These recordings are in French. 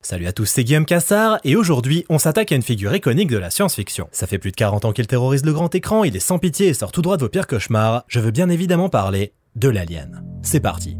Salut à tous, c'est Guillaume Cassard, et aujourd'hui, on s'attaque à une figure iconique de la science-fiction. Ça fait plus de 40 ans qu'il terrorise le grand écran, il est sans pitié et sort tout droit de vos pires cauchemars. Je veux bien évidemment parler de l'alien. C'est parti.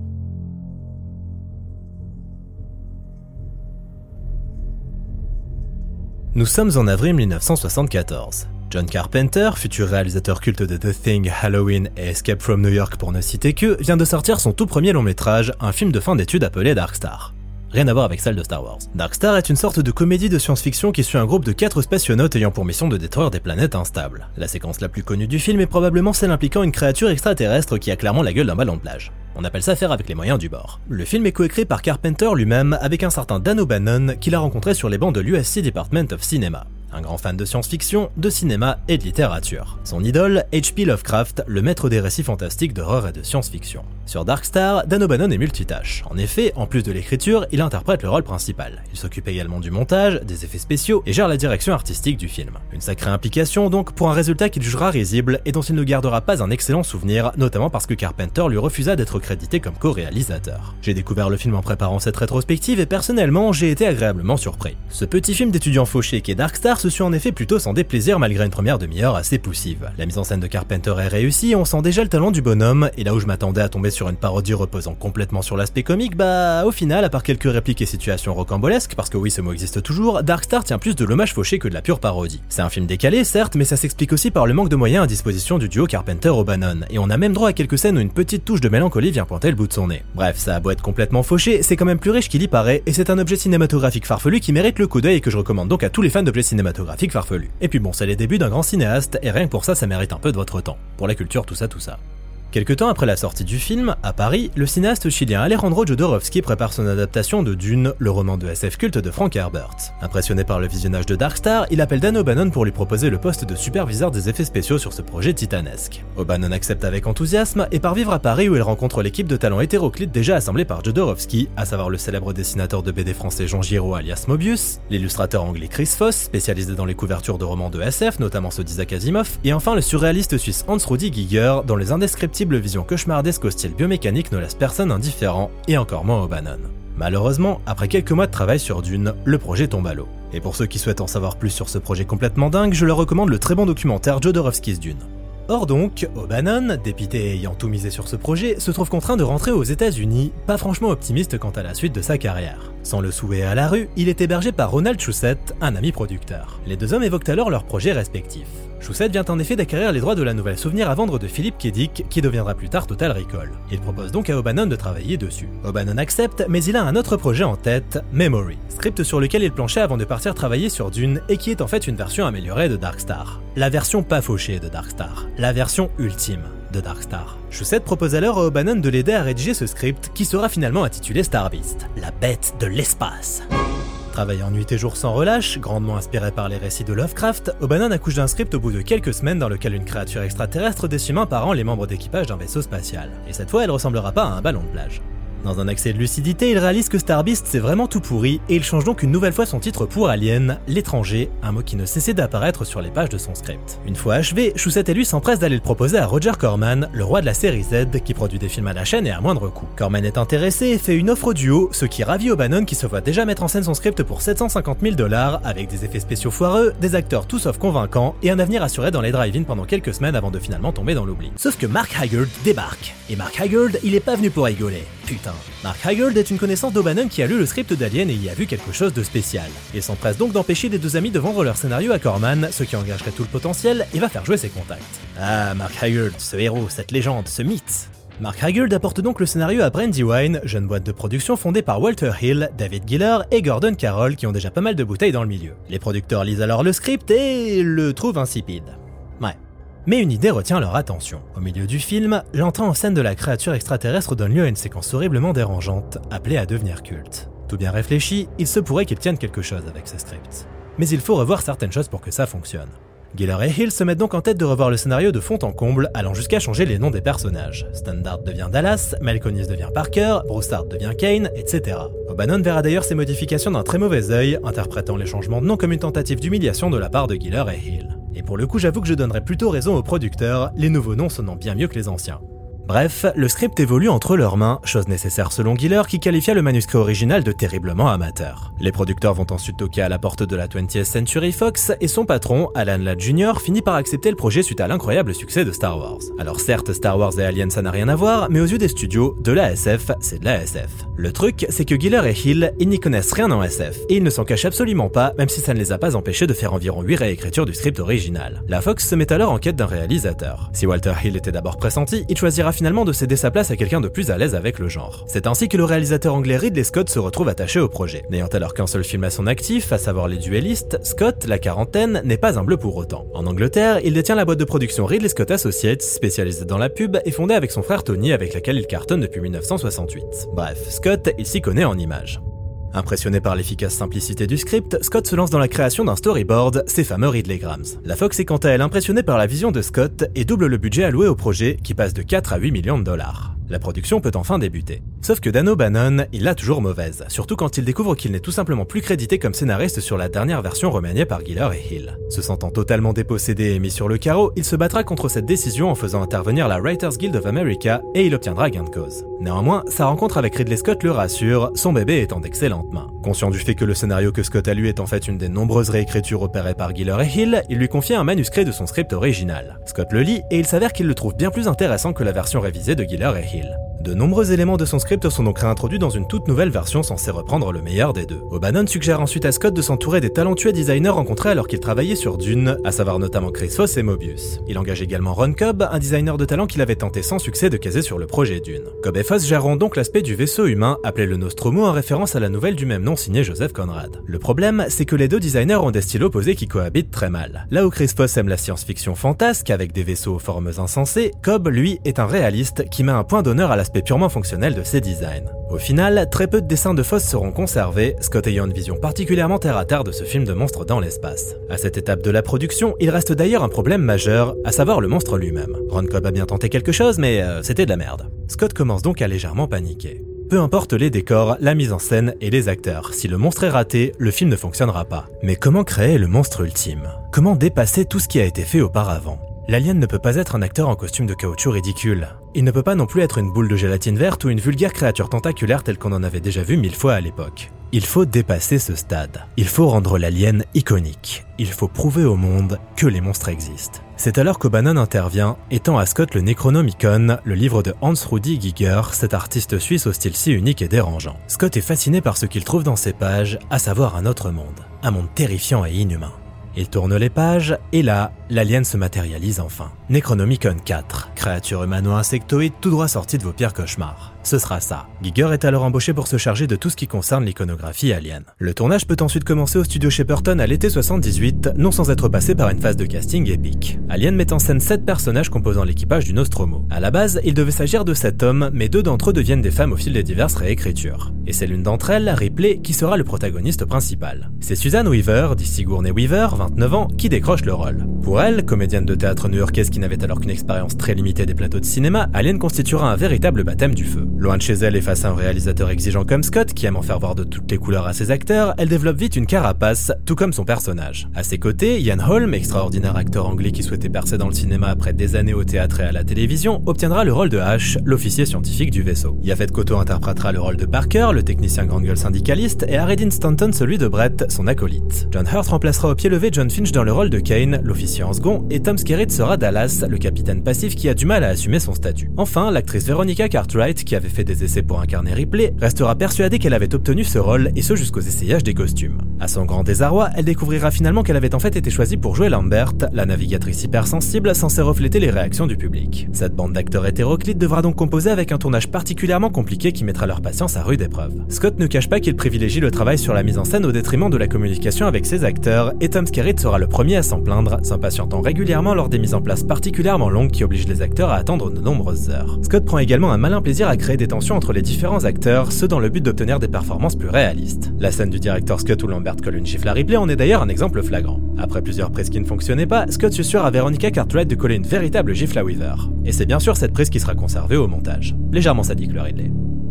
Nous sommes en avril 1974. John Carpenter, futur réalisateur culte de The Thing, Halloween et Escape from New York pour ne citer que, vient de sortir son tout premier long métrage, un film de fin d'études appelé Dark Star. Rien à voir avec celle de Star Wars. Dark Star est une sorte de comédie de science-fiction qui suit un groupe de quatre spationautes ayant pour mission de détruire des planètes instables. La séquence la plus connue du film est probablement celle impliquant une créature extraterrestre qui a clairement la gueule d'un ballon de plage. On appelle ça faire avec les moyens du bord. Le film est coécrit par Carpenter lui-même avec un certain Dan O'Bannon qu'il a rencontré sur les bancs de l'USC Department of Cinema un grand fan de science-fiction, de cinéma et de littérature. Son idole, H.P. Lovecraft, le maître des récits fantastiques d'horreur et de science-fiction. Sur Dark Star, Dan O'Bannon est multitâche. En effet, en plus de l'écriture, il interprète le rôle principal. Il s'occupe également du montage, des effets spéciaux et gère la direction artistique du film. Une sacrée implication donc pour un résultat qu'il jugera risible et dont il ne gardera pas un excellent souvenir, notamment parce que Carpenter lui refusa d'être crédité comme co-réalisateur. J'ai découvert le film en préparant cette rétrospective et personnellement, j'ai été agréablement surpris. Ce petit film d'étudiant fauché qui est Dark Star se suit en effet plutôt sans déplaisir malgré une première demi-heure assez poussive. La mise en scène de Carpenter est réussie, on sent déjà le talent du bonhomme, et là où je m'attendais à tomber sur une parodie reposant complètement sur l'aspect comique, bah au final, à part quelques répliques et situations rocambolesques, parce que oui ce mot existe toujours, Darkstar tient plus de l'hommage fauché que de la pure parodie. C'est un film décalé, certes, mais ça s'explique aussi par le manque de moyens à disposition du duo Carpenter-O'Bannon, et on a même droit à quelques scènes où une petite touche de mélancolie vient pointer le bout de son nez. Bref, ça a beau être complètement fauché, c'est quand même plus riche qu'il y paraît, et c'est un objet cinématographique farfelu qui mérite le coup d'œil et que je recommande donc à tous les fans d'objets cinématographiques farfelus. Et puis bon, c'est les débuts d'un grand cinéaste, et rien que pour ça, ça mérite un peu de votre temps. Pour la culture, tout ça, tout ça. Quelque temps après la sortie du film, à Paris, le cinéaste chilien Alejandro Jodorowsky prépare son adaptation de Dune, le roman de SF culte de Frank Herbert. Impressionné par le visionnage de Dark Star, il appelle Dan O'Bannon pour lui proposer le poste de superviseur des effets spéciaux sur ce projet titanesque. O'Bannon accepte avec enthousiasme et part vivre à Paris où il rencontre l'équipe de talents hétéroclites déjà assemblée par Jodorowsky, à savoir le célèbre dessinateur de BD français Jean Giraud alias Mobius, l'illustrateur anglais Chris Foss, spécialisé dans les couvertures de romans de SF, notamment ceux d'Isaac Asimov, et enfin le surréaliste suisse Hans Rudi Giger dans les indescriptibles vision cauchemardesque au style biomécanique ne laisse personne indifférent, et encore moins O'Bannon. Malheureusement, après quelques mois de travail sur Dune, le projet tombe à l'eau. Et pour ceux qui souhaitent en savoir plus sur ce projet complètement dingue, je leur recommande le très bon documentaire Jodorowsky's Dune. Or donc, O'Bannon, dépité ayant tout misé sur ce projet, se trouve contraint de rentrer aux États-Unis, pas franchement optimiste quant à la suite de sa carrière. Sans le souhait à la rue, il est hébergé par Ronald Shusett, un ami producteur. Les deux hommes évoquent alors leurs projets respectifs. Shusett vient en effet d'acquérir les droits de la nouvelle souvenir à vendre de Philippe Kedic, qui deviendra plus tard Total Recall. Il propose donc à O'Bannon de travailler dessus. O'Bannon accepte, mais il a un autre projet en tête, Memory, script sur lequel il planchait avant de partir travailler sur Dune et qui est en fait une version améliorée de Darkstar. La version pas fauchée de Darkstar, la version ultime de Darkstar. Shusett propose alors à O'Bannon de l'aider à rédiger ce script qui sera finalement intitulé Star Beast, la bête de l'espace. Travaillant nuit et jour sans relâche, grandement inspiré par les récits de Lovecraft, O'Bannon accouche d'un script au bout de quelques semaines dans lequel une créature extraterrestre décime par an les membres d'équipage d'un vaisseau spatial. Et cette fois, elle ressemblera pas à un ballon de plage. Dans un accès de lucidité, il réalise que Starbeast c'est vraiment tout pourri et il change donc une nouvelle fois son titre pour Alien, l'étranger, un mot qui ne cessait d'apparaître sur les pages de son script. Une fois achevé, Choussette et lui s'empressent d'aller le proposer à Roger Corman, le roi de la série Z, qui produit des films à la chaîne et à moindre coût. Corman est intéressé et fait une offre au duo, ce qui ravit O'Bannon qui se voit déjà mettre en scène son script pour 750 000 dollars, avec des effets spéciaux foireux, des acteurs tout sauf convaincants et un avenir assuré dans les drive-in pendant quelques semaines avant de finalement tomber dans l'oubli. Sauf que Mark Haggard débarque. Et Mark Haggard, il est pas venu pour rigoler. Putain. Mark Haggard est une connaissance d'O'Bannon qui a lu le script d'Alien et y a vu quelque chose de spécial. Il s'empresse donc d'empêcher les deux amis de vendre leur scénario à Corman, ce qui engagerait tout le potentiel et va faire jouer ses contacts. Ah, Mark Haggard, ce héros, cette légende, ce mythe. Mark Haggard apporte donc le scénario à Brandywine, jeune boîte de production fondée par Walter Hill, David Giller et Gordon Carroll qui ont déjà pas mal de bouteilles dans le milieu. Les producteurs lisent alors le script et le trouvent insipide. Ouais. Mais une idée retient leur attention. Au milieu du film, l'entrée en scène de la créature extraterrestre donne lieu à une séquence horriblement dérangeante, appelée à devenir culte. Tout bien réfléchi, il se pourrait qu'ils tiennent quelque chose avec ce script. Mais il faut revoir certaines choses pour que ça fonctionne. Giller et Hill se mettent donc en tête de revoir le scénario de fond en comble, allant jusqu'à changer les noms des personnages. Standard devient Dallas, Malconis devient Parker, Broussard devient Kane, etc. O'Bannon verra d'ailleurs ces modifications d'un très mauvais œil, interprétant les changements de nom comme une tentative d'humiliation de la part de Giller et Hill. Et pour le coup, j'avoue que je donnerais plutôt raison aux producteurs, les nouveaux noms sonnant bien mieux que les anciens. Bref, le script évolue entre leurs mains, chose nécessaire selon Giller qui qualifia le manuscrit original de terriblement amateur. Les producteurs vont ensuite toquer à la porte de la 20th Century Fox et son patron, Alan Ladd Jr., finit par accepter le projet suite à l'incroyable succès de Star Wars. Alors certes, Star Wars et Alien ça n'a rien à voir, mais aux yeux des studios, de la SF, c'est de la SF. Le truc, c'est que Giller et Hill, ils n'y connaissent rien en SF, et ils ne s'en cachent absolument pas, même si ça ne les a pas empêchés de faire environ 8 réécritures du script original. La Fox se met alors en quête d'un réalisateur. Si Walter Hill était d'abord pressenti, il choisira finalement de céder sa place à quelqu'un de plus à l'aise avec le genre. C'est ainsi que le réalisateur anglais Ridley Scott se retrouve attaché au projet. N'ayant alors qu'un seul film à son actif, à savoir Les Duellistes, Scott, la quarantaine, n'est pas un bleu pour autant. En Angleterre, il détient la boîte de production Ridley Scott Associates, spécialisée dans la pub et fondée avec son frère Tony avec laquelle il cartonne depuis 1968. Bref, Scott, il s'y connaît en images. Impressionné par l'efficace simplicité du script, Scott se lance dans la création d'un storyboard, ces fameux Ridleygrams. La Fox est quant à elle impressionnée par la vision de Scott et double le budget alloué au projet qui passe de 4 à 8 millions de dollars. La production peut enfin débuter. Sauf que Dan O'Bannon, il l'a toujours mauvaise, surtout quand il découvre qu'il n'est tout simplement plus crédité comme scénariste sur la dernière version remaniée par Giller et Hill. Se sentant totalement dépossédé et mis sur le carreau, il se battra contre cette décision en faisant intervenir la Writers Guild of America et il obtiendra gain de cause. Néanmoins, sa rencontre avec Ridley Scott le rassure, son bébé est en d'excellentes mains. Conscient du fait que le scénario que Scott a lu est en fait une des nombreuses réécritures opérées par Giller et Hill, il lui confie un manuscrit de son script original. Scott le lit et il s'avère qu'il le trouve bien plus intéressant que la version révisée de Giller et Hill. De nombreux éléments de son script sont donc réintroduits dans une toute nouvelle version censée reprendre le meilleur des deux. O'Bannon suggère ensuite à Scott de s'entourer des talentueux designers rencontrés alors qu'il travaillait sur Dune, à savoir notamment Chris Foss et Mobius. Il engage également Ron Cobb, un designer de talent qu'il avait tenté sans succès de caser sur le projet Dune. Cobb et Foss géreront donc l'aspect du vaisseau humain appelé le Nostromo en référence à la nouvelle du même nom signée Joseph Conrad. Le problème, c'est que les deux designers ont des styles opposés qui cohabitent très mal. Là où Chris Foss aime la science-fiction fantasque avec des vaisseaux aux formes insensées, Cobb, lui, est un réaliste qui met un point d'honneur à l'aspect purement fonctionnel de ses designs. Au final, très peu de dessins de Foss seront conservés, Scott ayant une vision particulièrement terre à terre de ce film de monstre dans l'espace. À cette étape de la production, il reste d'ailleurs un problème majeur, à savoir le monstre lui-même. Ron Cobb a bien tenté quelque chose, mais euh, c'était de la merde. Scott commence donc à légèrement paniquer. Peu importe les décors, la mise en scène et les acteurs, si le monstre est raté, le film ne fonctionnera pas. Mais comment créer le monstre ultime? Comment dépasser tout ce qui a été fait auparavant? L'alien ne peut pas être un acteur en costume de caoutchouc ridicule. Il ne peut pas non plus être une boule de gélatine verte ou une vulgaire créature tentaculaire telle qu'on en avait déjà vu mille fois à l'époque. Il faut dépasser ce stade. Il faut rendre l'alien iconique. Il faut prouver au monde que les monstres existent. C'est alors qu'O'Bannon intervient, étant à Scott le Necronomicon, le livre de Hans Rudi Giger, cet artiste suisse au style si unique et dérangeant. Scott est fasciné par ce qu'il trouve dans ces pages, à savoir un autre monde. Un monde terrifiant et inhumain. Il tourne les pages, et là, l'alien se matérialise enfin. Necronomicon 4, créature humano-insectoïde tout droit sortie de vos pires cauchemars. Ce sera ça. Giger est alors embauché pour se charger de tout ce qui concerne l'iconographie alien. Le tournage peut ensuite commencer au studio Shepperton à l'été 78, non sans être passé par une phase de casting épique. Alien met en scène 7 personnages composant l'équipage du Nostromo. À la base, il devait s'agir de 7 hommes, mais deux d'entre eux deviennent des femmes au fil des diverses réécritures. Et c'est l'une d'entre elles, Ripley, qui sera le protagoniste principal. C'est Suzanne Weaver, dit Sigourney Weaver, 29 ans, qui décroche le rôle. Pour elle, comédienne de théâtre new-yorkaise qui n'avait alors qu'une expérience très limitée des plateaux de cinéma, Alien constituera un véritable baptême du feu. Loin de chez elle et face à un réalisateur exigeant comme Scott, qui aime en faire voir de toutes les couleurs à ses acteurs, elle développe vite une carapace, tout comme son personnage. À ses côtés, Ian Holm, extraordinaire acteur anglais qui souhaitait percer dans le cinéma après des années au théâtre et à la télévision, obtiendra le rôle de H, l'officier scientifique du vaisseau. Yafet Koto interprétera le rôle de Parker, le technicien grande gueule syndicaliste, et Haredin Stanton celui de Brett, son acolyte. John Hurt remplacera au pied levé John Finch dans le rôle de Kane, l'officier en second, et Tom Skerritt sera Dallas, le capitaine passif qui a du mal à assumer son statut. Enfin, l'actrice Veronica Cartwright, qui avait fait des essais pour incarner Ripley, restera persuadée qu'elle avait obtenu ce rôle, et ce jusqu'aux essayages des costumes. À son grand désarroi, elle découvrira finalement qu'elle avait en fait été choisie pour jouer Lambert, la navigatrice hypersensible censée refléter les réactions du public. Cette bande d'acteurs hétéroclites devra donc composer avec un tournage particulièrement compliqué qui mettra leur patience à rude épreuve. Scott ne cache pas qu'il privilégie le travail sur la mise en scène au détriment de la communication avec ses acteurs, et Tom Skerritt sera le premier à s'en plaindre, s'impatientant régulièrement lors des mises en place particulièrement longues qui obligent les acteurs à attendre de nombreuses heures. Scott prend également un malin plaisir à créer des tensions entre les différents acteurs, ce dans le but d'obtenir des performances plus réalistes. La scène du directeur Scott où Lambert colle une gifle à Ripley en est d'ailleurs un exemple flagrant. Après plusieurs prises qui ne fonctionnaient pas, Scott susurre à Veronica Cartwright de coller une véritable gifle à Weaver. Et c'est bien sûr cette prise qui sera conservée au montage. Légèrement sadique le Ridley.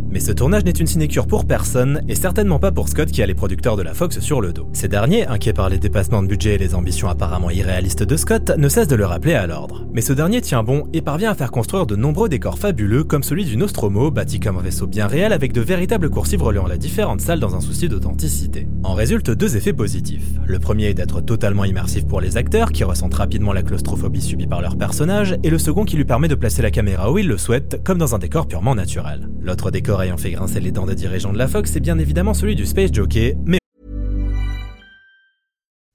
Mais ce tournage n'est une sinécure pour personne, et certainement pas pour Scott qui a les producteurs de la Fox sur le dos. Ces derniers, inquiets par les dépassements de budget et les ambitions apparemment irréalistes de Scott, ne cessent de le rappeler à l'ordre. Mais ce dernier tient bon et parvient à faire construire de nombreux décors fabuleux comme celui du Nostromo, bâti comme un vaisseau bien réel avec de véritables coursives reliant les différentes salles dans un souci d'authenticité. En résultent deux effets positifs. Le premier est d'être totalement immersif pour les acteurs qui ressentent rapidement la claustrophobie subie par leur personnage, et le second qui lui permet de placer la caméra où ils le souhaitent, comme dans un décor purement naturel. L'autre décor ayant fait grincer les dents des dirigeants de la Fox, c'est bien évidemment celui du Space Jockey, mais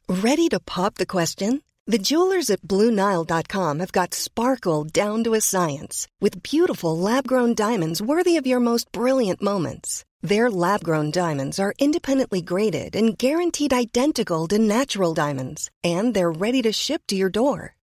Ready to pop the question? The jewelers at BlueNile.com have got sparkle down to a science with beautiful lab grown diamonds worthy of your most brilliant moments. Their lab grown diamonds are independently graded and guaranteed identical to natural diamonds, and they're ready to ship to your door.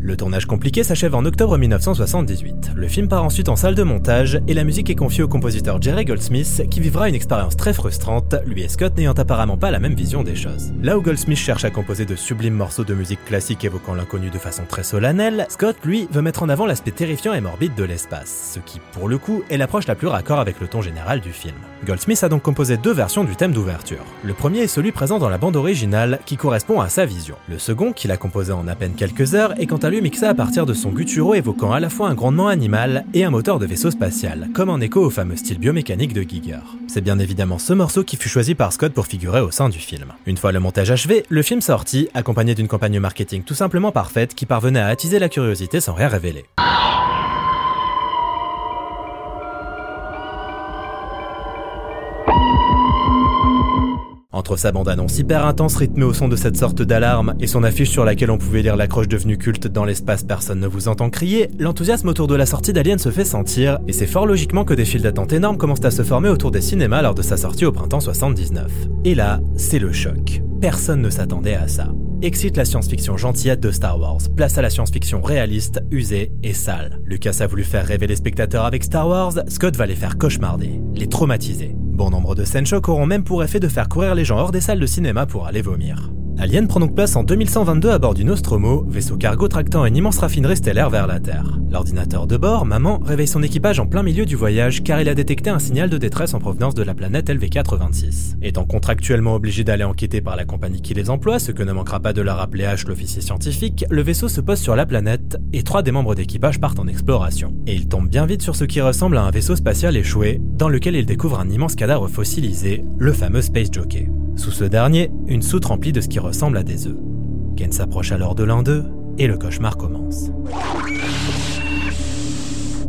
Le tournage compliqué s'achève en octobre 1978. Le film part ensuite en salle de montage et la musique est confiée au compositeur Jerry Goldsmith qui vivra une expérience très frustrante, lui et Scott n'ayant apparemment pas la même vision des choses. Là où Goldsmith cherche à composer de sublimes morceaux de musique classique évoquant l'inconnu de façon très solennelle, Scott, lui, veut mettre en avant l'aspect terrifiant et morbide de l'espace, ce qui, pour le coup, est l'approche la plus raccord avec le ton général du film. Goldsmith a donc composé deux versions du thème d'ouverture. Le premier est celui présent dans la bande originale qui correspond à sa vision. Le second, qu'il a composé en à peine quelques heures, est quant à lui mixé à partir de son guturo évoquant à la fois un grondement animal et un moteur de vaisseau spatial, comme en écho au fameux style biomécanique de Giger. C'est bien évidemment ce morceau qui fut choisi par Scott pour figurer au sein du film. Une fois le montage achevé, le film sortit, accompagné d'une campagne marketing tout simplement parfaite qui parvenait à attiser la curiosité sans rien révéler. Entre sa bande-annonce hyper intense rythmée au son de cette sorte d'alarme et son affiche sur laquelle on pouvait lire l'accroche devenue culte dans l'espace personne ne vous entend crier, l'enthousiasme autour de la sortie d'Alien se fait sentir, et c'est fort logiquement que des files d'attente énormes commencent à se former autour des cinémas lors de sa sortie au printemps 79. Et là, c'est le choc. Personne ne s'attendait à ça. Excite la science-fiction gentillette de Star Wars, place à la science-fiction réaliste, usée et sale. Lucas a voulu faire rêver les spectateurs avec Star Wars, Scott va les faire cauchemarder, les traumatiser. Bon nombre de scènes chocs auront même pour effet de faire courir les gens hors des salles de cinéma pour aller vomir. Alien prend donc place en 2122 à bord du Nostromo, vaisseau cargo tractant une immense raffinerie stellaire vers la Terre. L'ordinateur de bord, Maman, réveille son équipage en plein milieu du voyage car il a détecté un signal de détresse en provenance de la planète LV-426. Étant contractuellement obligé d'aller enquêter par la compagnie qui les emploie, ce que ne manquera pas de la rappeler H, l'officier scientifique, le vaisseau se pose sur la planète et trois des membres d'équipage partent en exploration. Et il tombe bien vite sur ce qui ressemble à un vaisseau spatial échoué, dans lequel il découvre un immense cadavre fossilisé, le fameux Space Jockey. Sous ce dernier, une soute remplie de ce qui ressemble à des œufs. Ken s'approche alors de l'un d'eux et le cauchemar commence.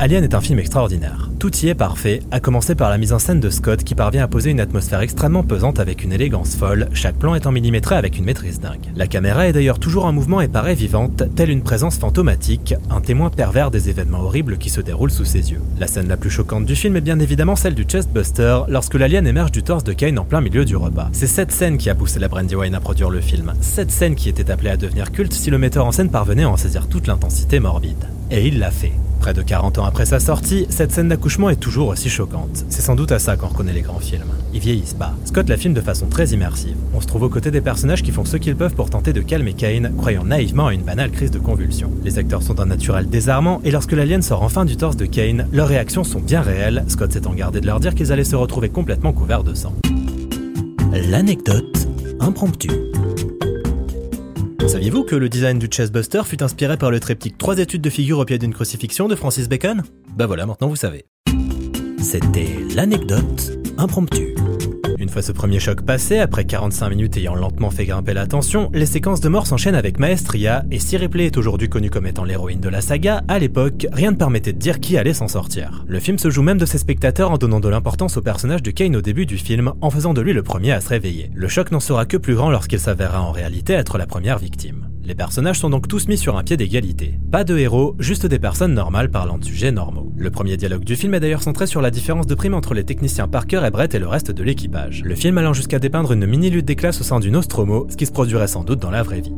Alien est un film extraordinaire. Tout y est parfait, à commencer par la mise en scène de Scott qui parvient à poser une atmosphère extrêmement pesante avec une élégance folle, chaque plan étant millimétré avec une maîtrise dingue. La caméra est d'ailleurs toujours en mouvement et paraît vivante, telle une présence fantomatique, un témoin pervers des événements horribles qui se déroulent sous ses yeux. La scène la plus choquante du film est bien évidemment celle du chestbuster, lorsque l'alien émerge du torse de Kane en plein milieu du repas. C'est cette scène qui a poussé la Brandywine à produire le film, cette scène qui était appelée à devenir culte si le metteur en scène parvenait à en saisir toute l'intensité morbide. Et il l'a fait. Près de 40 ans après sa sortie, cette scène d'accouchement est toujours aussi choquante. C'est sans doute à ça qu'on reconnaît les grands films. Ils vieillissent pas. Scott la filme de façon très immersive. On se trouve aux côtés des personnages qui font ce qu'ils peuvent pour tenter de calmer Kane, croyant naïvement à une banale crise de convulsion. Les acteurs sont d'un naturel désarmant, et lorsque l'alien sort enfin du torse de Kane, leurs réactions sont bien réelles, Scott s'étant gardé de leur dire qu'ils allaient se retrouver complètement couverts de sang. L'anecdote impromptue. Saviez-vous que le design du chestbuster fut inspiré par le triptyque Trois études de figure au pied d'une crucifixion de Francis Bacon? Bah voilà, maintenant vous savez. C'était l'anecdote impromptue. Une fois ce premier choc passé, après 45 minutes ayant lentement fait grimper la tension, les séquences de mort s'enchaînent avec maestria, et si Ripley est aujourd'hui connue comme étant l'héroïne de la saga, à l'époque, rien ne permettait de dire qui allait s'en sortir. Le film se joue même de ses spectateurs en donnant de l'importance au personnage de Kane au début du film, en faisant de lui le premier à se réveiller. Le choc n'en sera que plus grand lorsqu'il s'avérera en réalité être la première victime. Les personnages sont donc tous mis sur un pied d'égalité. Pas de héros, juste des personnes normales parlant de sujets normaux. Le premier dialogue du film est d'ailleurs centré sur la différence de prime entre les techniciens Parker et Brett et le reste de l'équipage. Le film allant jusqu'à dépeindre une mini lutte des classes au sein du Nostromo, ce qui se produirait sans doute dans la vraie vie.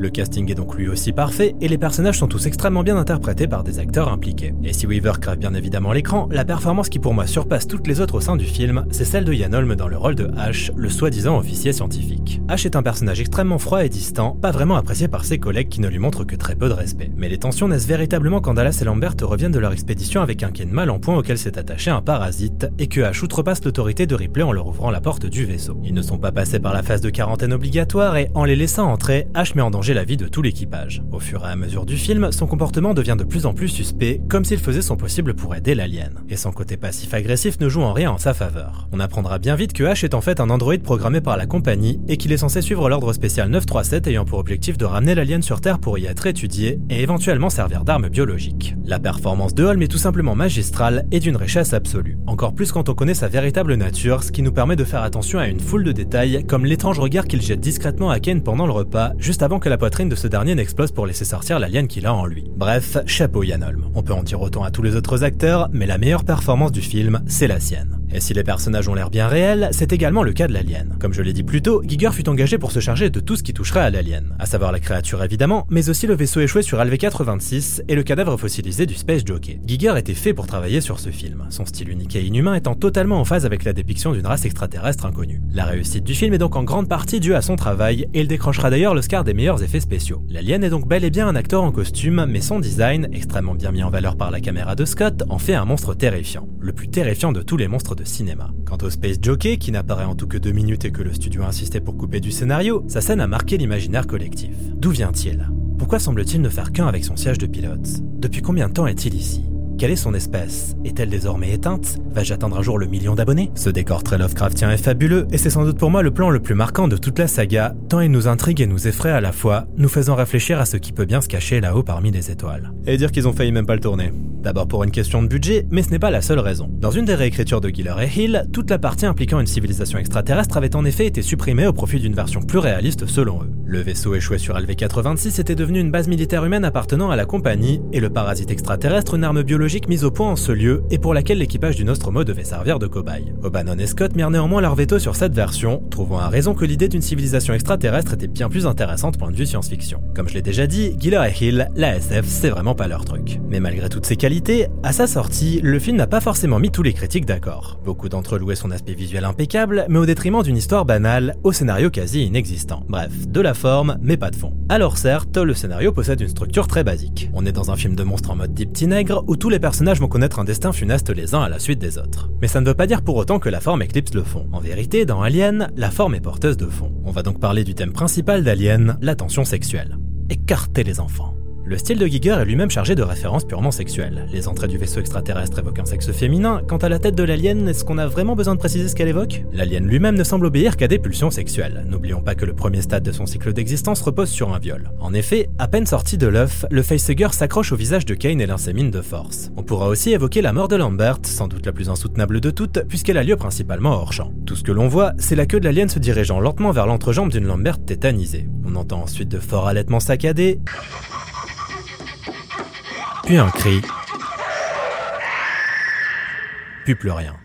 Le casting est donc lui aussi parfait et les personnages sont tous extrêmement bien interprétés par des acteurs impliqués. Et si Weaver crève bien évidemment l'écran, la performance qui pour moi surpasse toutes les autres au sein du film, c'est celle de Ian Holm dans le rôle de Ash, le soi-disant officier scientifique. Ash est un personnage extrêmement froid et distant, pas vraiment apprécié par ses collègues qui ne lui montrent que très peu de respect. Mais les tensions naissent véritablement quand Dallas et Lambert reviennent de leur expédition avec un Ken mal en point auquel s'est attaché un parasite et que Ash outrepasse l'autorité de Ripley en leur ouvrant la porte du vaisseau. Ils ne sont pas passés par la phase de quarantaine obligatoire et en les laissant entrer, Ash met en danger la vie de tout l'équipage. Au fur et à mesure du film, son comportement devient de plus en plus suspect, comme s'il faisait son possible pour aider l'alien. Et son côté passif-agressif ne joue en rien en sa faveur. On apprendra bien vite que H est en fait un androïde programmé par la compagnie et qu'il est censé suivre l'ordre spécial 937 ayant pour objectif de ramener l'alien sur Terre pour y être étudié et éventuellement servir d'arme biologique. La performance de Holm est tout simplement magistrale et d'une richesse absolue. Encore plus quand on connaît sa véritable nature, ce qui nous permet de faire attention à une foule de détails, comme l'étrange regard qu'il jette discrètement à Ken pendant le repas, juste avant que la poitrine de ce dernier explose pour laisser sortir l'alien qu'il a en lui. Bref, chapeau Yann Holm. On peut en dire autant à tous les autres acteurs, mais la meilleure performance du film, c'est la sienne. Et si les personnages ont l'air bien réels, c'est également le cas de l'alien. Comme je l'ai dit plus tôt, Giger fut engagé pour se charger de tout ce qui toucherait à l'alien, à savoir la créature évidemment, mais aussi le vaisseau échoué sur LV-426 et le cadavre fossilisé du Space Jockey. Giger était fait pour travailler sur ce film, son style unique et inhumain étant totalement en phase avec la dépiction d'une race extraterrestre inconnue. La réussite du film est donc en grande partie due à son travail, et il décrochera d'ailleurs l'Oscar des meilleurs effets spéciaux. L'alien est donc bel et bien un acteur en costume, mais son design, extrêmement bien mis en valeur par la caméra de Scott, en fait un monstre terrifiant. Le plus terrifiant de tous les monstres de cinéma. Quant au Space Jockey, qui n'apparaît en tout que deux minutes et que le studio a insisté pour couper du scénario, sa scène a marqué l'imaginaire collectif. D'où vient-il? Pourquoi semble-t-il ne faire qu'un avec son siège de pilote Depuis combien de temps est-il ici? Quelle est son espèce? Est-elle désormais éteinte? Va-je atteindre un jour le million d'abonnés? Ce décor très Lovecraftien est fabuleux, et c'est sans doute pour moi le plan le plus marquant de toute la saga, tant il nous intrigue et nous effraie à la fois, nous faisant réfléchir à ce qui peut bien se cacher là-haut parmi les étoiles. Et dire qu'ils ont failli même pas le tourner. D'abord pour une question de budget, mais ce n'est pas la seule raison. Dans une des réécritures de Giller et Hill, toute la partie impliquant une civilisation extraterrestre avait en effet été supprimée au profit d'une version plus réaliste selon eux. Le vaisseau échoué sur LV-426 était devenu une base militaire humaine appartenant à la compagnie, et le parasite extraterrestre une arme biologique mise au point en ce lieu et pour laquelle l'équipage du Nostromo devait servir de cobaye. O'Bannon et Scott mirent néanmoins leur veto sur cette version, trouvant à raison que l'idée d'une civilisation extraterrestre était bien plus intéressante point de vue science-fiction. Comme je l'ai déjà dit, Giller et Hill, la SF, c'est vraiment pas leur truc. Mais malgré toutes ces qualités, qualité, à sa sortie, le film n'a pas forcément mis tous les critiques d'accord. Beaucoup d'entre eux louaient son aspect visuel impeccable, mais au détriment d'une histoire banale, au scénario quasi inexistant. Bref, de la forme, mais pas de fond. Alors certes, le scénario possède une structure très basique. On est dans un film de monstres en mode deep nègre, où tous les personnages vont connaître un destin funeste les uns à la suite des autres. Mais ça ne veut pas dire pour autant que la forme éclipse le fond. En vérité, dans Alien, la forme est porteuse de fond. On va donc parler du thème principal d'Alien, la tension sexuelle. Écartez les enfants. Le style de Giger est lui-même chargé de références purement sexuelles. Les entrées du vaisseau extraterrestre évoquent un sexe féminin. Quant à la tête de l'alien, est-ce qu'on a vraiment besoin de préciser ce qu'elle évoque? L'alien lui-même ne semble obéir qu'à des pulsions sexuelles. N'oublions pas que le premier stade de son cycle d'existence repose sur un viol. En effet, à peine sorti de l'œuf, le facehugger s'accroche au visage de Kane et l'insémine de force. On pourra aussi évoquer la mort de Lambert, sans doute la plus insoutenable de toutes, puisqu'elle a lieu principalement hors champ. Tout ce que l'on voit, c'est la queue de l'alien se dirigeant lentement vers l'entrejambe d'une Lambert tétanisée. On entend ensuite de forts allaitements saccadés puis un cri, puis plus rien.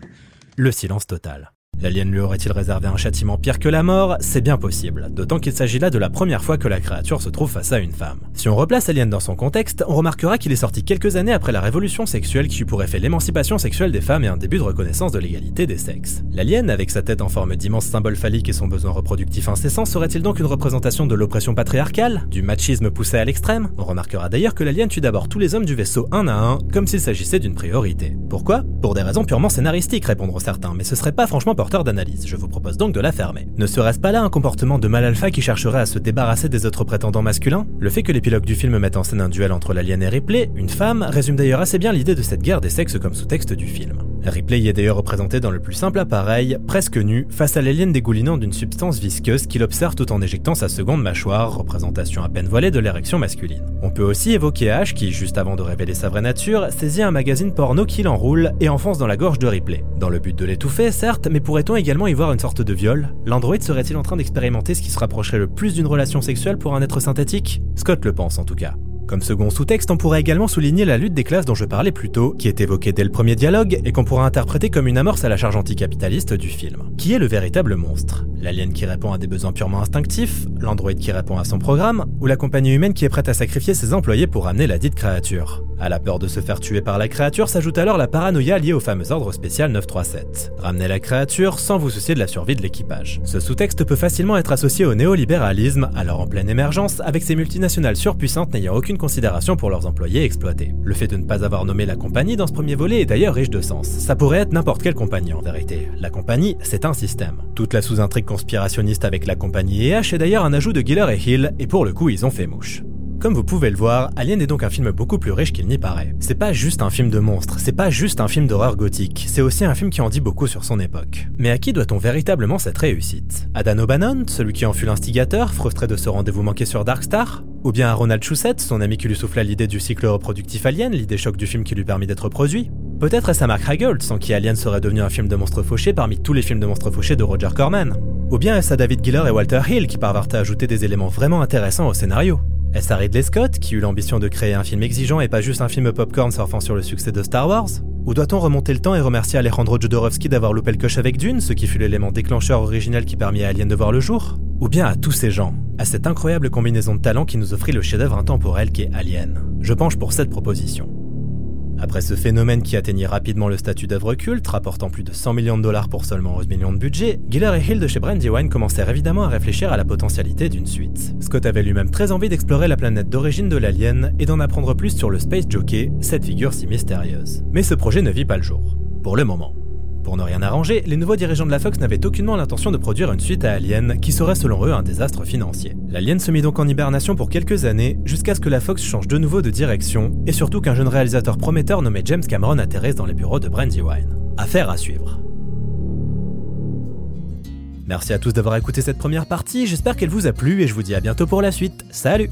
Le silence total. L'alien lui aurait-il réservé un châtiment pire que la mort? C'est bien possible, d'autant qu'il s'agit là de la première fois que la créature se trouve face à une femme. Si on replace Alien dans son contexte, on remarquera qu'il est sorti quelques années après la révolution sexuelle qui eut pour effet l'émancipation sexuelle des femmes et un début de reconnaissance de l'égalité des sexes. L'alien, avec sa tête en forme d'immense symbole phallique et son besoin reproductif incessant, serait-il donc une représentation de l'oppression patriarcale? Du machisme poussé à l'extrême? On remarquera d'ailleurs que l'alien tue d'abord tous les hommes du vaisseau un à un, comme s'il s'agissait d'une priorité. Pourquoi? Pour des raisons purement scénaristiques, répondront certains, mais ce serait pas franchement d'analyse, je vous propose donc de la fermer. Ne serait-ce pas là un comportement de mal alpha qui chercherait à se débarrasser des autres prétendants masculins? Le fait que l'épilogue du film mette en scène un duel entre l'alien et Ripley, une femme, résume d'ailleurs assez bien l'idée de cette guerre des sexes comme sous-texte du film. Ripley est d'ailleurs représenté dans le plus simple appareil, presque nu, face à l'alien dégoulinant d'une substance visqueuse qu'il observe tout en éjectant sa seconde mâchoire, représentation à peine voilée de l'érection masculine. On peut aussi évoquer Ash qui, juste avant de révéler sa vraie nature, saisit un magazine porno qui l'enroule et enfonce dans la gorge de Ripley. Dans le but de l'étouffer, certes, mais pourrait-on également y voir une sorte de viol? L'androïde serait-il en train d'expérimenter ce qui se rapprocherait le plus d'une relation sexuelle pour un être synthétique? Scott le pense en tout cas. Comme second sous-texte, on pourrait également souligner la lutte des classes dont je parlais plus tôt, qui est évoquée dès le premier dialogue et qu'on pourra interpréter comme une amorce à la charge anticapitaliste du film. Qui est le véritable monstre? L'alien qui répond à des besoins purement instinctifs, l'androïde qui répond à son programme, ou la compagnie humaine qui est prête à sacrifier ses employés pour amener la dite créature? À la peur de se faire tuer par la créature s'ajoute alors la paranoïa liée au fameux ordre spécial 937. Ramener la créature sans vous soucier de la survie de l'équipage. Ce sous-texte peut facilement être associé au néolibéralisme, alors en pleine émergence, avec ces multinationales surpuissantes n'ayant aucune considération pour leurs employés exploités. Le fait de ne pas avoir nommé la compagnie dans ce premier volet est d'ailleurs riche de sens. Ça pourrait être n'importe quelle compagnie en vérité. La compagnie, c'est un système. Toute la sous-intrigue conspirationniste avec la compagnie EH est d'ailleurs un ajout de Giller et Hill, et pour le coup, ils ont fait mouche. Comme vous pouvez le voir, Alien est donc un film beaucoup plus riche qu'il n'y paraît. C'est pas juste un film de monstres, c'est pas juste un film d'horreur gothique, c'est aussi un film qui en dit beaucoup sur son époque. Mais à qui doit-on véritablement cette réussite? À Dan O'Bannon, celui qui en fut l'instigateur, frustré de ce rendez-vous manqué sur Darkstar? Ou bien à Ronald Shusett, son ami qui lui souffla l'idée du cycle reproductif Alien, l'idée choc du film qui lui permit d'être produit? Peut-être est-ce à Mark Hagel, sans qui Alien serait devenu un film de monstres fauchés parmi tous les films de monstres fauchés de Roger Corman? Ou bien est-ce à David Giller et Walter Hill qui parvinrent à ajouter des éléments vraiment intéressants au scénario? Est-ce à Ridley Scott, qui eut l'ambition de créer un film exigeant et pas juste un film popcorn surfant sur le succès de Star Wars. Ou doit-on remonter le temps et remercier Alejandro Jodorowsky d'avoir loupé le coche avec Dune, ce qui fut l'élément déclencheur original qui permit à Alien de voir le jour? Ou bien à tous ces gens, à cette incroyable combinaison de talents qui nous offrit le chef-d'œuvre intemporel qu'est Alien? Je penche pour cette proposition. Après ce phénomène qui atteignit rapidement le statut d'œuvre culte, rapportant plus de 100 millions de dollars pour seulement 11 millions de budget, Giller et Hill de chez Brandywine commencèrent évidemment à réfléchir à la potentialité d'une suite. Scott avait lui-même très envie d'explorer la planète d'origine de l'alien et d'en apprendre plus sur le Space Jockey, cette figure si mystérieuse. Mais ce projet ne vit pas le jour. Pour le moment. Pour ne rien arranger, les nouveaux dirigeants de la Fox n'avaient aucunement l'intention de produire une suite à Alien, qui serait selon eux un désastre financier. L'Alien se mit donc en hibernation pour quelques années, jusqu'à ce que la Fox change de nouveau de direction, et surtout qu'un jeune réalisateur prometteur nommé James Cameron atterrisse dans les bureaux de Brandywine. Affaire à suivre. Merci à tous d'avoir écouté cette première partie, j'espère qu'elle vous a plu et je vous dis à bientôt pour la suite. Salut